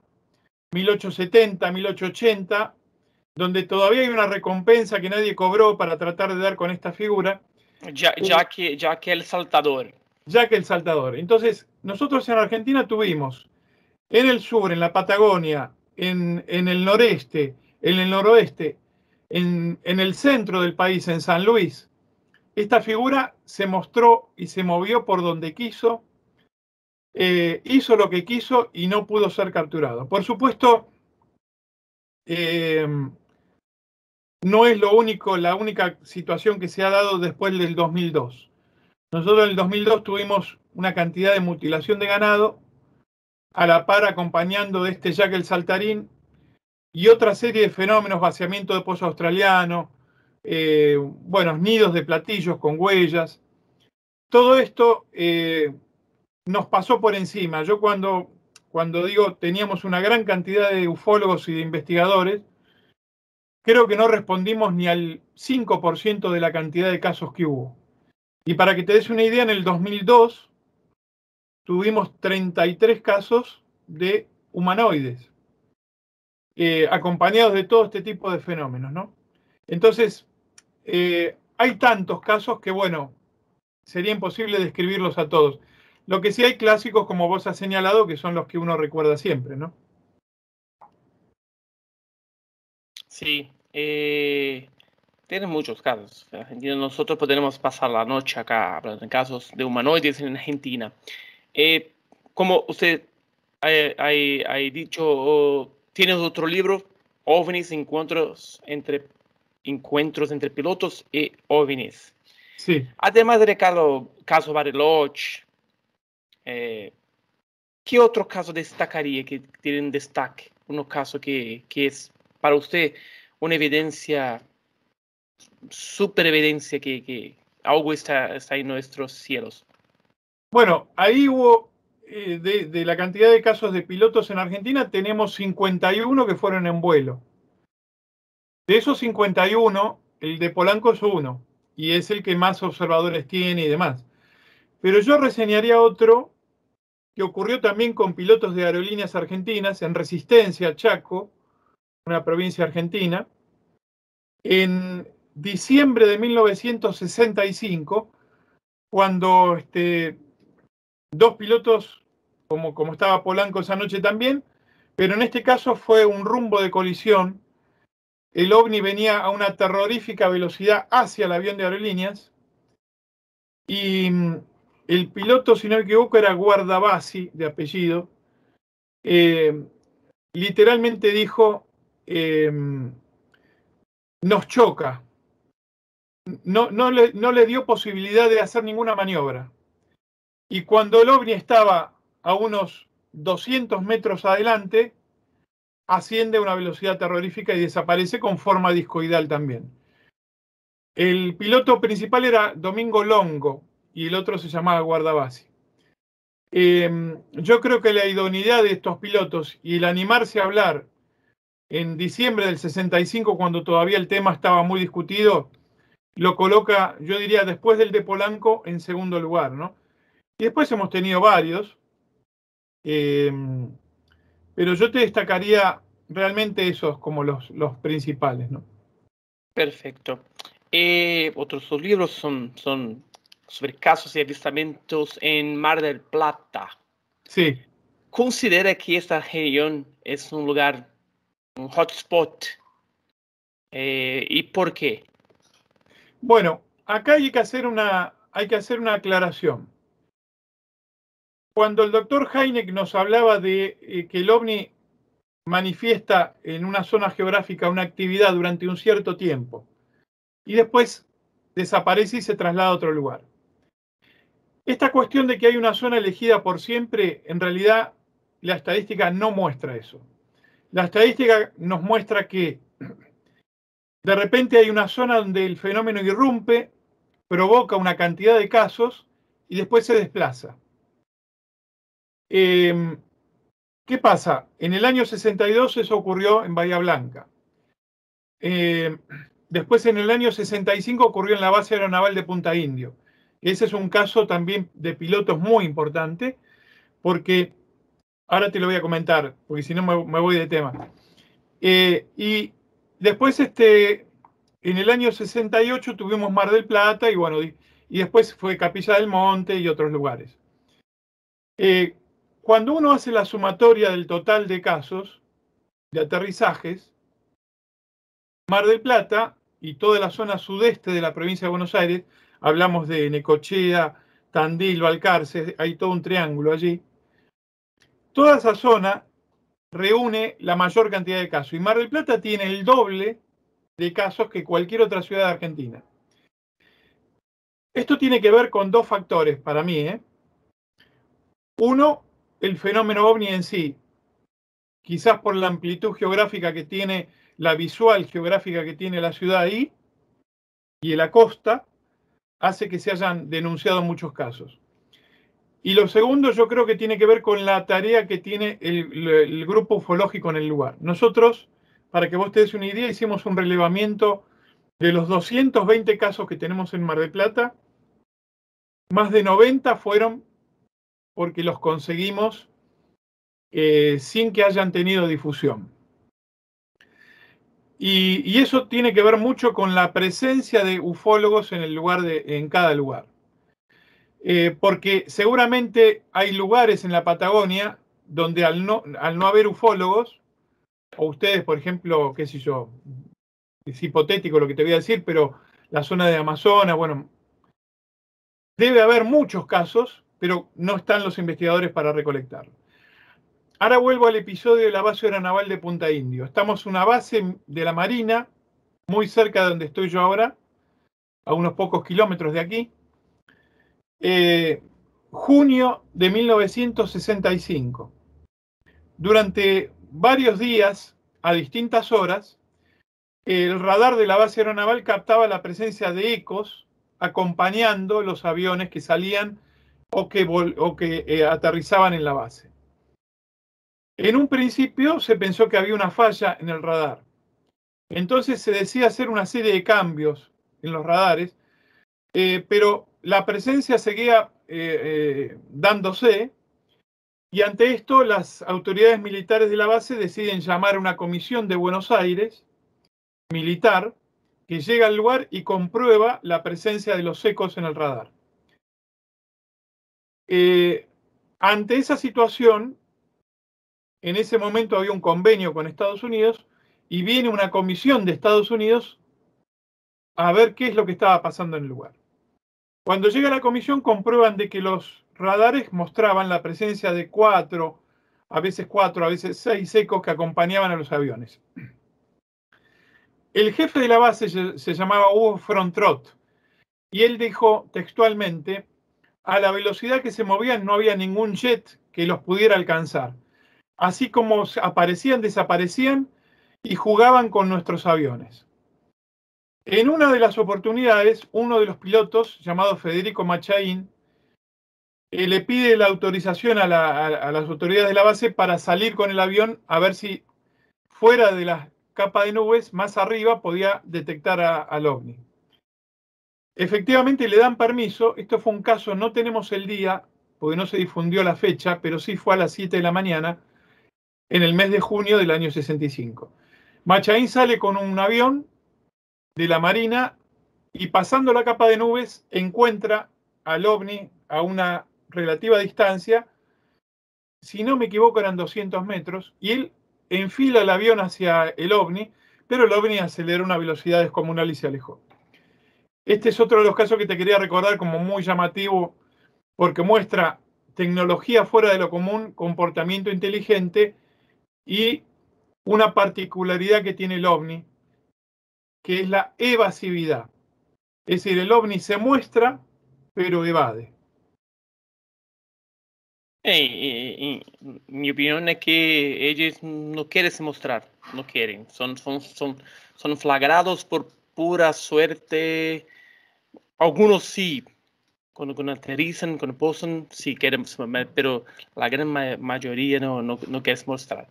1870, 1880, donde todavía hay una recompensa que nadie cobró para tratar de dar con esta figura. Ya, ya, que, ya que el saltador. Que el saltador. Entonces, nosotros en Argentina tuvimos en el sur, en la Patagonia, en, en el noreste, en el noroeste, en, el centro del país, en San Luis, esta figura se mostró y se movió por donde quiso, eh, hizo lo que quiso y no pudo ser capturado. Por supuesto, eh, no es lo único, la única situación que se ha dado después del 2002. Nosotros en el 2002 tuvimos una cantidad de mutilación de ganado, a la par acompañando de este Jack el Saltarín y otra serie de fenómenos, vaciamiento de pozo australiano, eh, buenos nidos de platillos con huellas. Todo esto eh, nos pasó por encima. Yo cuando, cuando digo teníamos una gran cantidad de ufólogos y de investigadores, creo que no respondimos ni al 5% de la cantidad de casos que hubo. Y para que te des una idea, en el 2002 tuvimos 33 casos de humanoides, eh, acompañados de todo este tipo de fenómenos, ¿no? Entonces, eh, hay tantos casos que, bueno, sería imposible describirlos a todos. Lo que sí hay clásicos, como vos has señalado, que son los que uno recuerda siempre, ¿no? Sí, eh, muchos casos. nosotros podemos pasar la noche acá hablando de casos de humanoides en Argentina. Eh, como usted ha, dicho, tienes otro libro, OVNIs, encuentros entre, encuentros entre pilotos y OVNIs. Sí. Además del caso, caso Bariloche, eh, ¿qué otro caso destacaría que tienen destaque? Un caso que, que es para usted una evidencia, super evidencia que, que algo está, está, en nuestros cielos? Bueno, ahí hubo, eh, de, de, la cantidad de casos de pilotos en Argentina, tenemos 51 que fueron en vuelo. De esos 51, el de Polanco es uno, y es el que más observadores tiene y demás. Pero yo reseñaría otro que ocurrió también con pilotos de aerolíneas argentinas en Resistencia, Chaco, una provincia argentina. En diciembre de 1965, cuando este, dos pilotos, como, como estaba Polanco esa noche también, pero en este caso fue un rumbo de colisión. El ovni venía a una terrorífica velocidad hacia el avión de aerolíneas y mm, el piloto, si no me equivoco, era Guardabasi de apellido. Eh, literalmente dijo, Em, nos choca. No, no, le, no le dio posibilidad de hacer ninguna maniobra. Y cuando el ovni estaba a unos 200 metros adelante, asciende a una velocidad terrorífica y desaparece con forma discoidal también. El piloto principal era Domingo Longo y el otro se llamaba Guardabasi. Eh, yo creo que la idoneidad de estos pilotos y el animarse a hablar en diciembre del 65, cuando todavía el tema estaba muy discutido, lo coloca, yo diría, después del de Polanco, en segundo lugar, ¿no? Y después hemos tenido varios, eh, pero yo te destacaría realmente esos como los, los principales, ¿no? Perfecto. Eh, otros libros son, son sobre casos y avistamientos en Mar del Plata. Sí. ¿Considera que esta región es un lugar un hotspot. Eh, ¿Y por qué? Bueno, acá hay que hacer una, hay que hacer una aclaración. Cuando el doctor Heineck nos hablaba de eh, que el ovni manifiesta en una zona geográfica una actividad durante un cierto tiempo y después desaparece y se traslada a otro lugar. Esta cuestión de que hay una zona elegida por siempre, en realidad la estadística no muestra eso. la estadística nos muestra que de repente hay una zona donde el fenómeno irrumpe, provoca una cantidad de casos y después se desplaza. Em, ¿Qué pasa? En el año 62 eso ocurrió en Bahía Blanca. Em, después en el año 65 ocurrió en la base aeronaval de Punta Indio. Ese es un caso también de pilotos muy importante, porque ahora te lo voy a comentar, porque si no me, voy de tema. Eh, y después, este, en el año 68 tuvimos Mar del Plata y bueno, y, después fue Capilla del Monte y otros lugares. Eh, cuando uno hace la sumatoria del total de casos de aterrizajes, Mar del Plata y toda la zona sudeste de la provincia de Buenos Aires, hablamos de Necochea, Tandil, Balcarce, hay todo un triángulo allí. Toda esa zona reúne la mayor cantidad de casos y Mar del Plata tiene el doble de casos que cualquier otra ciudad de Argentina. Esto tiene que ver con dos factores para mí. ¿eh? Uno, el fenómeno ovni en sí, quizás por la amplitud geográfica que tiene, la visual geográfica que tiene la ciudad ahí y la costa, hace que se hayan denunciado muchos casos. Y lo segundo yo creo que tiene que ver con la tarea que tiene el, grupo ufológico en el lugar. Nosotros, para que vos te des una idea, hicimos un relevamiento de los 220 casos que tenemos en Mar del Plata. Más de 90 fueron porque los conseguimos eh, sin que hayan tenido difusión. Y, eso tiene que ver mucho con la presencia de ufólogos en el lugar de, en cada lugar. Eh, porque seguramente hay lugares en la Patagonia donde al no, al no haber ufólogos, o ustedes, por ejemplo, qué sé yo, es hipotético lo que te voy a decir, pero la zona de Amazonas, bueno, debe haber muchos casos, pero no están los investigadores para recolectarlos. Ahora vuelvo al episodio de la base aeronaval de Punta Indio. Estamos en una base de la Marina, muy cerca de donde estoy yo ahora, a unos pocos kilómetros de aquí. Eh, junio de 1965. Durante varios días, a distintas horas, el radar de la base aeronaval captaba la presencia de ecos acompañando los aviones que salían o que, eh, aterrizaban en la base. En un principio se pensó que había una falla en el radar. Entonces se decía hacer una serie de cambios en los radares, eh, pero la presencia seguía eh, dándose y ante esto las autoridades militares de la base deciden llamar a una comisión de Buenos Aires militar que llega al lugar y comprueba la presencia de los ecos en el radar. Ante esa situación, en ese momento había un convenio con Estados Unidos y viene una comisión de Estados Unidos a ver qué es lo que estaba pasando en el lugar. Cuando llega la comisión comprueban de que los radares mostraban la presencia de cuatro, a veces cuatro, a veces seis ecos que acompañaban a los aviones. El jefe de la base se llamaba Hugo Frontrot y él dijo textualmente, a la velocidad que se movían no había ningún jet que los pudiera alcanzar así como aparecían, desaparecían y jugaban con nuestros aviones. En una de las oportunidades, uno de los pilotos, llamado Federico Machaín, eh, le pide la autorización a, las autoridades de la base para salir con el avión a ver si fuera de la capa de nubes, más arriba, podía detectar al ovni. Efectivamente le dan permiso, esto fue un caso, no tenemos el día, porque no se difundió la fecha, pero sí fue a las 7 de la mañana, en el mes de junio del año 65. Machaín sale con un avión de la Marina y pasando la capa de nubes encuentra al ovni a una relativa distancia, si no me equivoco eran 200 metros, y él enfila el avión hacia el ovni, pero el ovni aceleró una velocidad descomunal y se alejó. Este es otro de los casos que te quería recordar como muy llamativo porque muestra tecnología fuera de lo común, comportamiento inteligente y una particularidad que tiene el ovni, que es la evasividad. Es decir, el ovni se muestra, pero evade. Mi opinión es que ellos no quieren se mostrar, no quieren, son, son, son, son flagrados por pura suerte. Algunos sí, cuando, cuando aterrizan, cuando posan, sí quieren, pero la gran mayoría no, no, no quieren mostrar.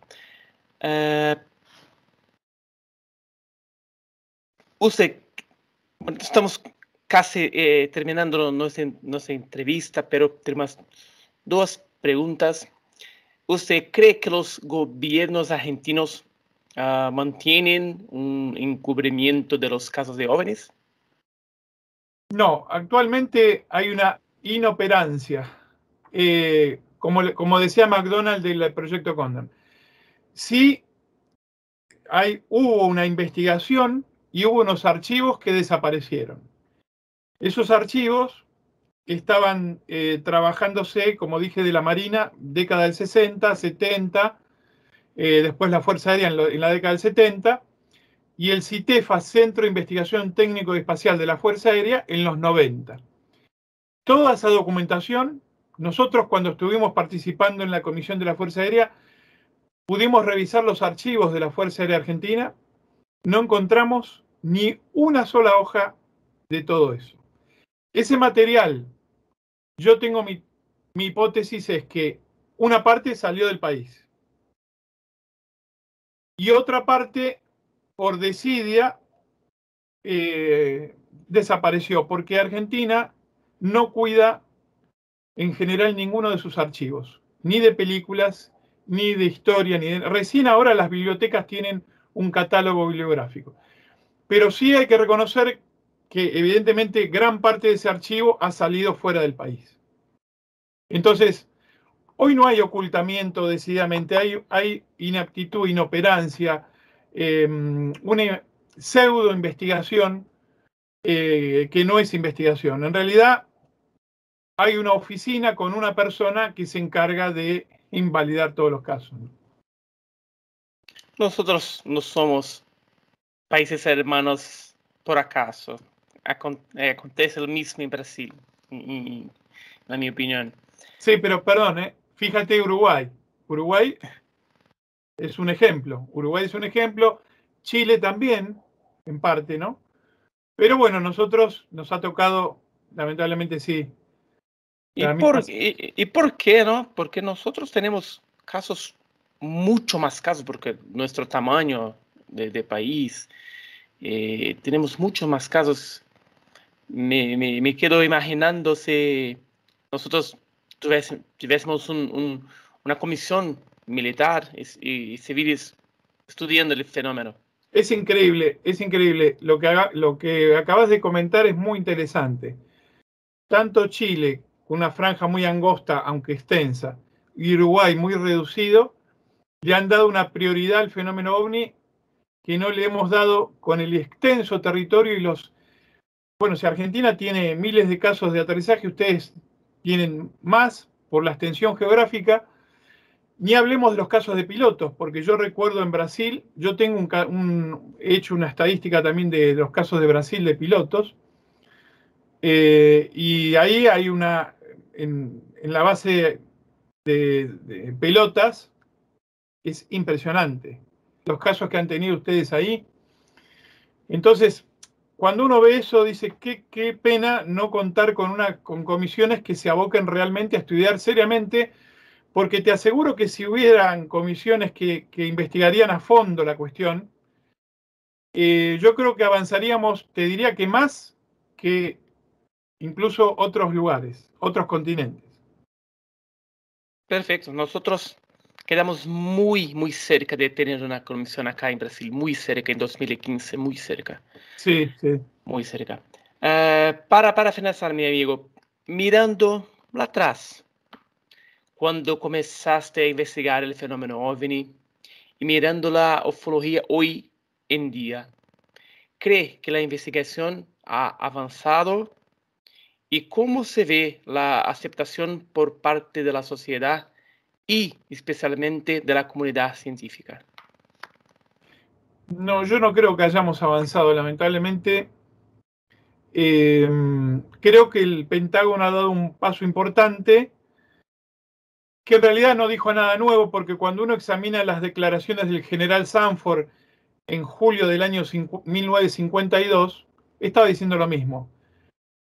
Uh, usted, estamos casi eh, terminando nuestra, nuestra, entrevista, pero tenemos dos preguntas. ¿Usted cree que los gobiernos argentinos uh, mantienen un encubrimiento de los casos de jóvenes? No, actualmente hay una inoperancia, eh, como, como decía McDonald del proyecto Condon. Sí, hay, hubo una investigación y hubo unos archivos que desaparecieron. Esos archivos estaban eh, trabajándose, como dije, de la Marina, década del 60, 70, eh, después la Fuerza Aérea en, la década del 70, y el CITEFA, Centro de Investigación Técnico y Espacial de la Fuerza Aérea, en los 90. Toda esa documentación, nosotros cuando estuvimos participando en la Comisión de la Fuerza Aérea, pudimos revisar los archivos de la Fuerza Aérea Argentina, no encontramos ni una sola hoja de todo eso. Ese material, yo tengo mi, hipótesis es que una parte salió del país y otra parte, por desidia, eh, desapareció, porque Argentina no cuida en general ninguno de sus archivos, ni de películas, ni de historia, ni de... Recién ahora las bibliotecas tienen un catálogo bibliográfico. Pero sí hay que reconocer que evidentemente gran parte de ese archivo ha salido fuera del país. Entonces, hoy no hay ocultamiento decididamente, hay, hay inaptitud, inoperancia, em, una pseudo investigación eh, que no es investigación. En realidad, hay una oficina con una persona que se encarga de invalidar todos los casos. Nosotros no somos países hermanos por acaso. Eh, acontece lo mismo en Brasil, en, mi opinión. Sí, pero perdón, ¿eh? Fíjate Uruguay. Uruguay es un ejemplo. Uruguay es un ejemplo. Chile también, en parte, ¿no? Pero bueno, nosotros nos ha tocado, lamentablemente sí. ¿Y por, y, por, qué, no? Porque nosotros tenemos casos, mucho más casos, porque nuestro tamaño de, país, eh, tenemos muchos más casos me, me, me quedo imaginando si nosotros tuviésemos una comisión militar y, civiles estudiando el fenómeno. Es increíble, es increíble. Lo que, acabas de comentar es muy interesante. Tanto Chile, con una franja muy angosta, aunque extensa, y Uruguay muy reducido, le han dado una prioridad al fenómeno ovni que no le hemos dado con el extenso territorio y los bueno, si Argentina tiene miles de casos de aterrizaje, ustedes tienen más por la extensión geográfica. Ni hablemos de los casos de pilotos, porque yo recuerdo en Brasil, yo tengo un, he hecho una estadística también de los casos de Brasil de pilotos, eh, y ahí hay una, en, la base de, de, pelotas, es impresionante. Los casos que han tenido ustedes ahí. Entonces, cuando uno ve eso, dice, qué, pena no contar con, una, con comisiones que se aboquen realmente a estudiar seriamente, porque te aseguro que si hubieran comisiones que, investigarían a fondo la cuestión, eh, yo creo que avanzaríamos, te diría que más que incluso otros lugares, otros continentes. Perfecto. Nosotros quedamos muy, muy cerca de tener una comisión acá en Brasil, muy cerca, en 2015, muy cerca. Sí, sí. Muy cerca. Uh, para, para finalizar, mi amigo, mirando atrás, cuando comenzaste a investigar el fenómeno OVNI y mirando la ufología hoy en día, ¿cree que la investigación ha avanzado? ¿Y cómo se ve la aceptación por parte de la sociedad y especialmente de la comunidad científica? No, yo no creo que hayamos avanzado, lamentablemente. Em, creo que el Pentágono ha dado un paso importante que en realidad no dijo nada nuevo, porque cuando uno examina las declaraciones del general Sanford en julio del año 1952, estaba diciendo lo mismo.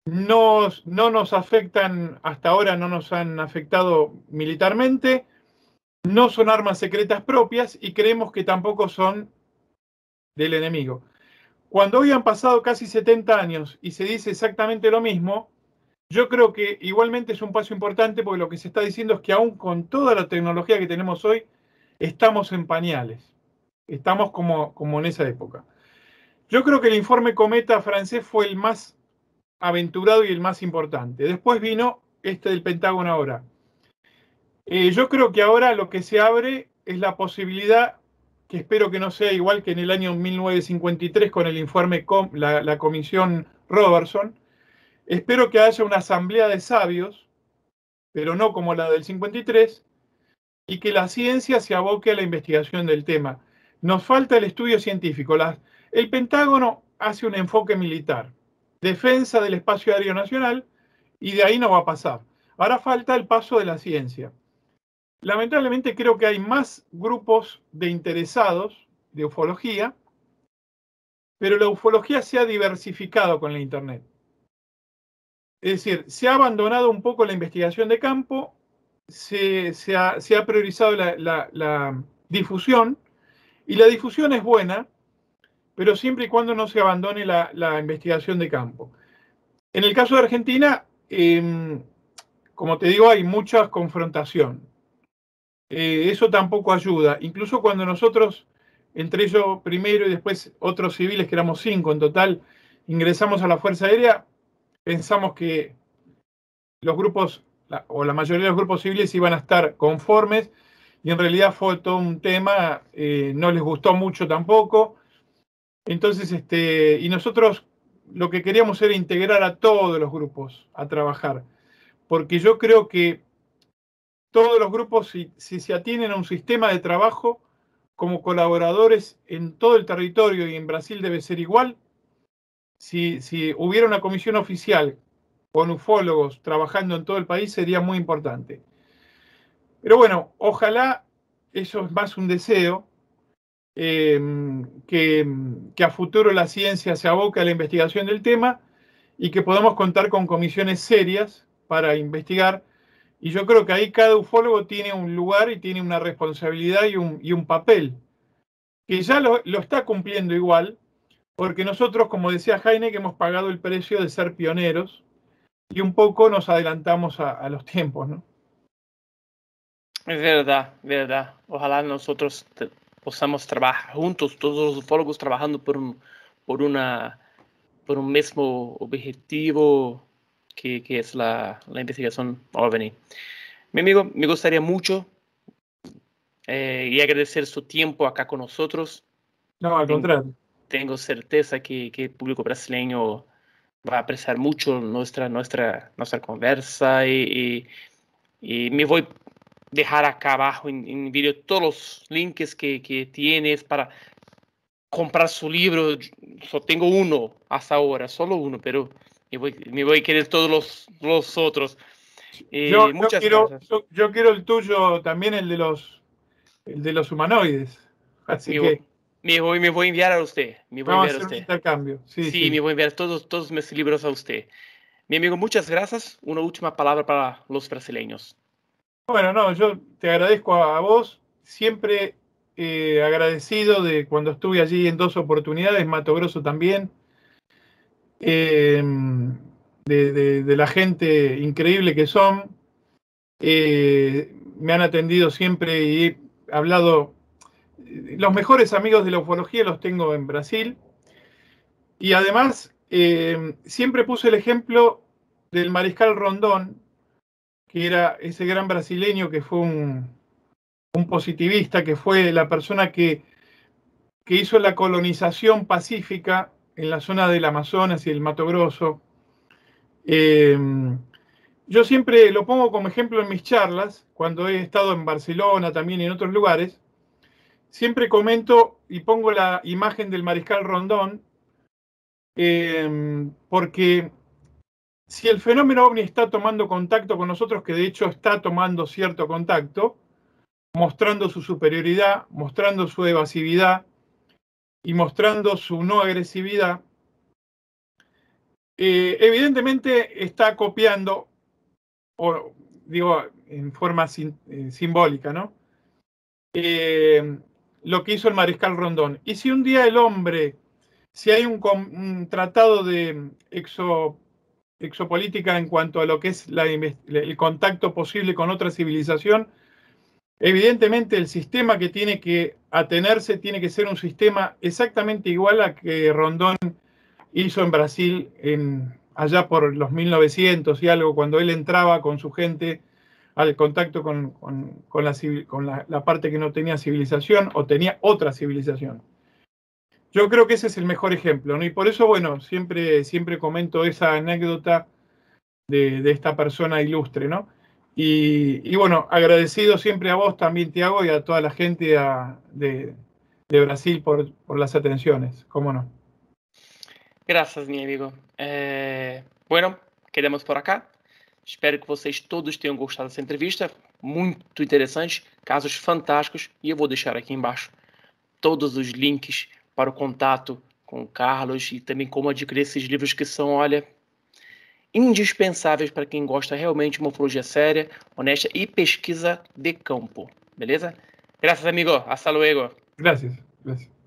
no nos afectan, hasta ahora no nos han afectado militarmente, no son armas secretas propias y creemos que tampoco son del enemigo. Cuando hoy han pasado casi 70 años y se dice exactamente lo mismo, yo creo que igualmente es un paso importante porque lo que se está diciendo es que aún con toda la tecnología que tenemos hoy, estamos en pañales. Estamos como, como en esa época. Yo creo que el informe Cometa francés fue el más aventurado y el más importante. Después vino este del Pentágono ahora. Eh, yo creo que ahora lo que se abre es la posibilidad, que espero que no sea igual que en el año 1953 con el informe, la, la comisión Robertson, espero que haya una asamblea de sabios, pero no como la del 53, y que la ciencia se aboque a la investigación del tema. Nos falta el estudio científico. el Pentágono hace un enfoque militar, defensa del espacio aéreo nacional, y de ahí no va a pasar. Ahora falta el paso de la ciencia. Lamentablemente creo que hay más grupos de interesados de ufología, pero la ufología se ha diversificado con la Internet. Es decir, se ha abandonado un poco la investigación de campo, se, ha, priorizado la, difusión, y la difusión es buena, pero siempre y cuando no se abandone la, investigación de campo. En el caso de Argentina, em, como te digo, hay mucha confrontación. Eh, eso tampoco ayuda. Incluso cuando nosotros, entre ellos primero y después otros civiles, que éramos cinco en total, ingresamos a la Fuerza Aérea, pensamos que los grupos, o la mayoría de los grupos civiles iban a estar conformes, y en realidad fue todo un tema, eh, no les gustó mucho tampoco. Entonces, este, y nosotros lo que queríamos era integrar a todos los grupos a trabajar, porque yo creo que todos los grupos, si, se atienen a un sistema de trabajo como colaboradores en todo el territorio y en Brasil debe ser igual, si, hubiera una comisión oficial con ufólogos trabajando en todo el país sería muy importante. Pero bueno, ojalá eso es más un deseo, que, que, a futuro la ciencia se aboque a la investigación del tema y que podamos contar con comisiones serias para investigar y yo creo que ahí cada ufólogo tiene un lugar y tiene una responsabilidad y un, y un papel, que ya lo, está cumpliendo igual, porque nosotros, como decía Jaime, que hemos pagado el precio de ser pioneros y un poco nos adelantamos a, los tiempos, ¿no? Es verdad, verdad. Ojalá nosotros podamos trabajar juntos, todos los ufólogos trabajando por un, por una, por un mismo objetivo que, es la, investigación OVNI. Mi amigo, me gustaría mucho eh, y agradecer su tiempo acá con nosotros. No, al contrario. Tengo certeza que, el público brasileño va a apreciar mucho nuestra, nuestra, nuestra conversa y, me voy a dejar acá abajo en, en vídeo todos los links que, que tienes para comprar su libro. Solo tengo uno hasta ahora, solo uno, pero me voy, a querer todos los, los otros. Eh, yo, quiero, yo, quiero, el tuyo también, el de los, el de los humanoides. Así me, que. Me voy, me voy a enviar a usted. Me voy a enviar a usted. intercambio. Sí, sí, me voy a enviar todos, todos mis libros a usted. Mi amigo, muchas gracias. Una última palabra para los brasileños. Bueno, no, yo te agradezco a, vos. Siempre eh, agradecido de cuando estuve allí en dos oportunidades, Mato Grosso también. Em, de, la gente increíble que son. Eh, me han atendido siempre y he hablado. Los mejores amigos de la ufología los tengo en Brasil. Y además, em, siempre puse el ejemplo del mariscal Rondón, que era ese gran brasileño que fue un, un positivista, que fue la persona que, que hizo la colonización pacífica en la zona del Amazonas y el Mato Grosso. Em, yo siempre lo pongo como ejemplo en mis charlas, cuando he estado en Barcelona, también en otros lugares. Siempre comento y pongo la imagen del mariscal Rondón, em, porque si el fenómeno ovni está tomando contacto con nosotros, que de hecho está tomando cierto contacto, mostrando su superioridad, mostrando su evasividad y mostrando su no agresividad, eh, evidentemente está copiando, o digo en forma eh, simbólica, ¿no? Eh, lo que hizo el mariscal Rondón. Y si un día el hombre, si hay un, tratado de exopolítica en cuanto a lo que es el contacto posible con otra civilización, evidentemente el sistema que tiene que atenerse tiene que ser un sistema exactamente igual a que Rondón hizo en Brasil allá por los 1900 y algo, cuando él entraba con su gente al contacto con, la, parte que no tenía civilización o tenía otra civilización. Yo creo que ese es el mejor ejemplo, ¿no? Y por eso, bueno, siempre, siempre comento esa anécdota de, esta persona ilustre, ¿no? Y, bueno, agradecido siempre a vos también, Tiago, y a toda la gente de, Brasil por, las atenciones, ¿cómo no? Gracias, mi amigo. Eh, bueno, quedamos por acá. Espero que vocês todos tenham gostado dessa entrevista, muito interessante, casos fantásticos, e eu vou deixar aqui embaixo todos os links para o contato com o Carlos e também como adquirir esses livros que são, olha, indispensáveis para quem gosta realmente de uma ufologia séria, honesta e pesquisa de campo. Beleza? Graças, amigo. Hasta luego. Gracias. Gracias.